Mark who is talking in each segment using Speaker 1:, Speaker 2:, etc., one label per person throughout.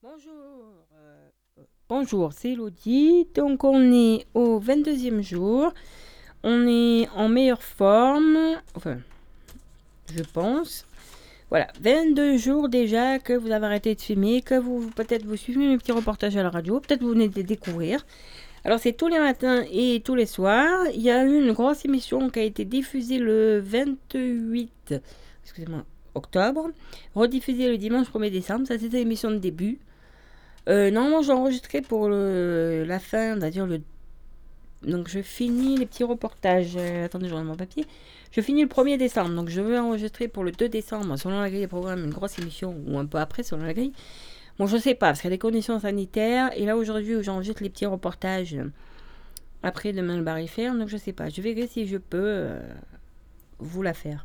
Speaker 1: Bonjour. bonjour, c'est Elodie. Donc on est au 22e jour. On est en meilleure forme. Enfin, je pense. Voilà, 22 jours déjà que vous avez arrêté de filmer, que vous peut-être vous suivez mes petits reportages à la radio, peut-être vous venez de les découvrir. Alors c'est tous les matins et tous les soirs. Il y a eu une grosse émission qui a été diffusée le 28 excusez-moi, octobre, rediffusée le dimanche 1er décembre. Ça c'était l'émission de début. Euh, normalement, j'ai enregistré pour la fin, c'est-à-dire le. Donc, je finis les petits reportages. Euh, attendez, je mon papier. Je finis le 1er décembre, donc je vais enregistrer pour le 2 décembre, selon la grille des programmes, une grosse émission, ou un peu après, selon la grille. Bon, je sais pas, parce qu'il y a des conditions sanitaires, et là, aujourd'hui, où j'enregistre les petits reportages, après, demain, le bar est ferme, donc je sais pas. Je verrai si je peux euh, vous la faire.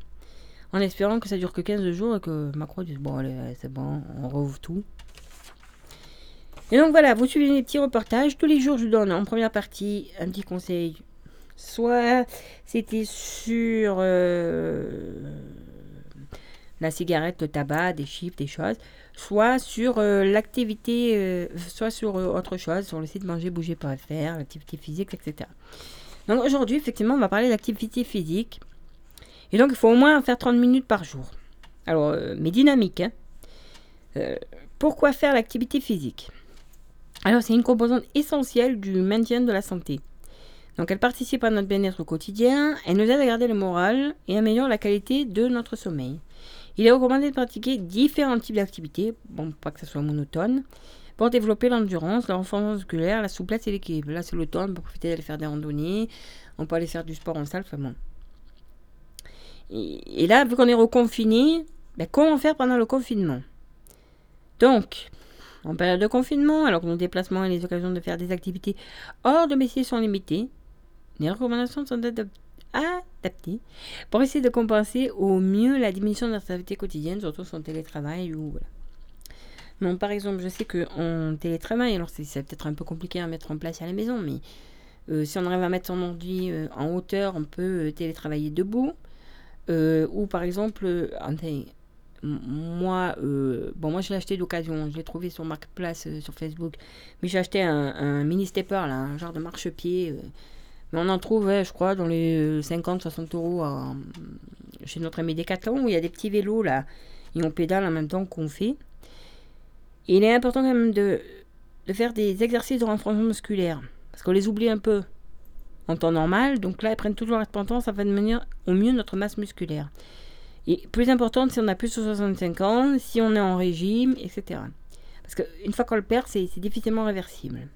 Speaker 1: En espérant que ça dure que 15 jours et que Macron dise bon, allez, c'est bon, on rouvre tout. Et donc voilà, vous suivez les petits reportages. Tous les jours, je vous donne en première partie un petit conseil. Soit c'était sur euh, la cigarette, le tabac, des chiffres, des choses. Soit sur euh, l'activité, euh, soit sur autre chose, sur le site mangerbouger.fr, l'activité physique, etc. Donc aujourd'hui, effectivement, on va parler d'activité physique. Et donc, il faut au moins faire 30 minutes par jour. Alors, mais dynamique. Hein. Pourquoi faire l'activité physique? Alors, c'est une composante essentielle du maintien de la santé. Donc, elle participe à notre bien-être au quotidien, elle nous aide à garder le moral et améliore la qualité de notre sommeil. Il est recommandé de pratiquer différents types d'activités, bon, pas que ça soit monotone, pour développer l'endurance, la renforcement musculaire, la souplesse et l'équilibre. Là, c'est l'automne, peut profiter d'aller faire des randonnées, on peut aller faire du sport en salle, enfin et là, vu qu'on est reconfiné, ben, comment faire pendant le confinement? Donc, en période de confinement, alors que nos déplacements et les occasions de faire des activités hors domicile sont limitées, les recommandations sont adap- adaptées pour essayer de compenser au mieux la diminution de notre activité quotidienne, surtout son télétravail ou par exemple, je sais qu'en télétravail, alors c'est peut-être un peu compliqué à mettre en place à la maison, mais euh, si on arrive à mettre son ordi euh, en hauteur, on peut euh, télétravailler debout. Ou par exemple, moi, euh, bon, moi je l'ai acheté d'occasion, je l'ai trouvé sur Marketplace euh, sur Facebook, mais j'ai acheté un, mini stepper, là, un genre de marchepied. euh, mais on en trouve, je crois, dans les 50-60 euros à- chez notre ami Decathlon, où il y a des petits vélos là, et on pédale en même temps qu'on fait. Il est important quand même de, de faire des exercices de renforcement musculaire, parce qu'on les oublie un peu en temps normal, donc là ils prennent toujours l'importance, ça va devenir au mieux notre masse musculaire. Et plus important, si on a plus de 65 ans, si on est en régime, etc. Parce qu'une fois qu'on le perd, c'est difficilement réversible.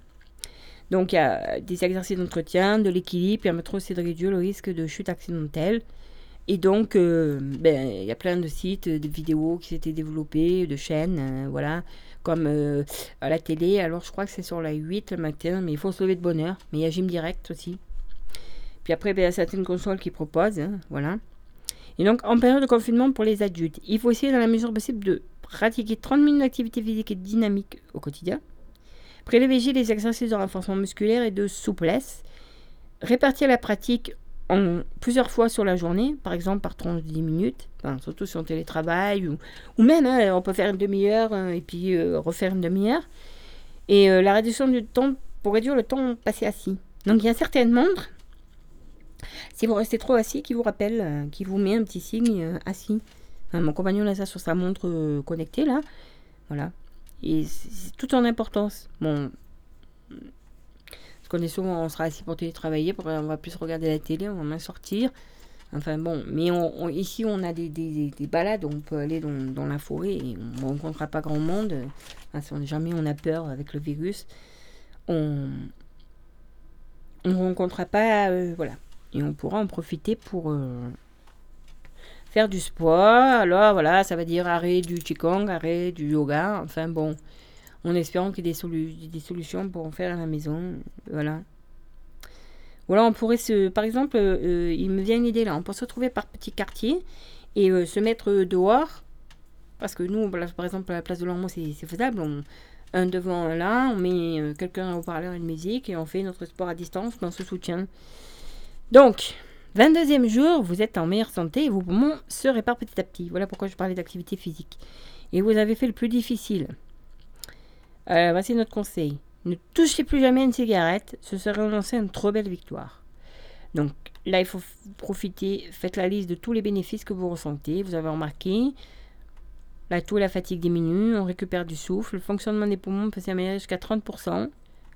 Speaker 1: Donc il y a des exercices d'entretien, de l'équilibre, permettront aussi de réduire le risque de chute accidentelle. Et donc, euh, ben, il y a plein de sites, de vidéos qui s'étaient développées, de chaînes, euh, voilà, comme euh, à la télé. Alors, je crois que c'est sur la 8 le matin, mais il faut se lever de bonne heure. Mais il y a Gym Direct aussi. Puis après, ben, il y a certaines consoles qui proposent, hein, voilà. Et donc, en période de confinement pour les adultes, il faut essayer dans la mesure possible de pratiquer 30 minutes d'activité physique et dynamique au quotidien. Privilégier les exercices de renforcement musculaire et de souplesse. Répartir la pratique en plusieurs fois sur la journée, par exemple par tranche de 10 minutes, surtout sur le télétravail, ou, ou même hein, on peut faire une demi-heure hein, et puis euh, refaire une demi-heure. Et euh, la réduction du temps pour réduire le temps passé assis. Donc il y a certaines montres, si vous restez trop assis, qui vous rappelle, euh, qui vous met un petit signe euh, assis. Mon compagnon a ça sur sa montre euh, connectée là. Voilà. Et c'est tout en importance. Bon. Parce qu'on est souvent, on sera assis pour télétravailler, pour- on va plus regarder la télé, on va moins sortir. Enfin bon, mais ici on a des, des, des- des balades, on peut aller dans, la forêt et on ne rencontrera pas grand monde. Si on, jamais on a peur avec le virus, on ne rencontrera pas, voilà. Et on pourra en profiter pour euh, faire du sport. Alors voilà, ça va dire arrêt du qigong, arrêt du yoga. Enfin bon, en espérant qu'il y ait des, solu- des solutions pour en faire à la maison. Voilà. Voilà, on pourrait se. Par exemple, euh, il me vient une idée là. On peut se retrouver par petits quartiers et euh, se mettre dehors. Parce que nous, par exemple, à la place de l'Ormeau, c'est faisable. Un devant, un là, on met quelqu'un au parleur une musique et on fait notre sport à distance, mais on se soutient. Donc, 22e jour, vous êtes en meilleure santé et vos poumons se réparent petit à petit. Voilà pourquoi je parlais d'activité physique. Et vous avez fait le plus difficile. Euh, voici notre conseil. Ne touchez plus jamais une cigarette, ce serait renoncer une trop belle victoire. Donc là, il faut profiter, faites la liste de tous les bénéfices que vous ressentez. Vous avez remarqué, la toux et la fatigue diminuent, on récupère du souffle, le fonctionnement des poumons peut s'améliorer jusqu'à 30%,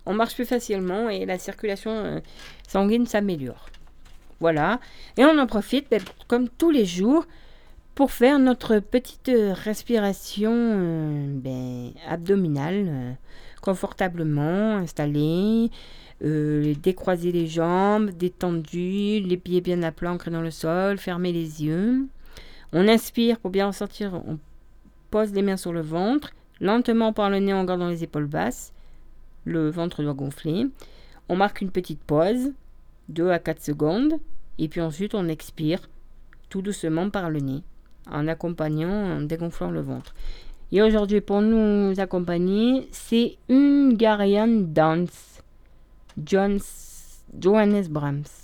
Speaker 1: on marche plus facilement et la circulation euh, sanguine s'améliore. Voilà, et on en profite, ben, comme tous les jours, pour faire notre petite euh, respiration euh, ben, abdominale, confortablement installée, décroiser les jambes, détendu, les pieds bien à plat dans le sol, fermer les yeux. On inspire pour bien ressentir, on pose les mains sur le ventre, lentement par le nez en gardant les épaules basses. Le ventre doit gonfler. On marque une petite pause, 2 à 4 secondes, et puis ensuite on expire tout doucement par le nez, en accompagnant, en dégonflant le ventre. Et aujourd'hui, pour nous accompagner, c'est Hungarian Dance, Johannes Brahms.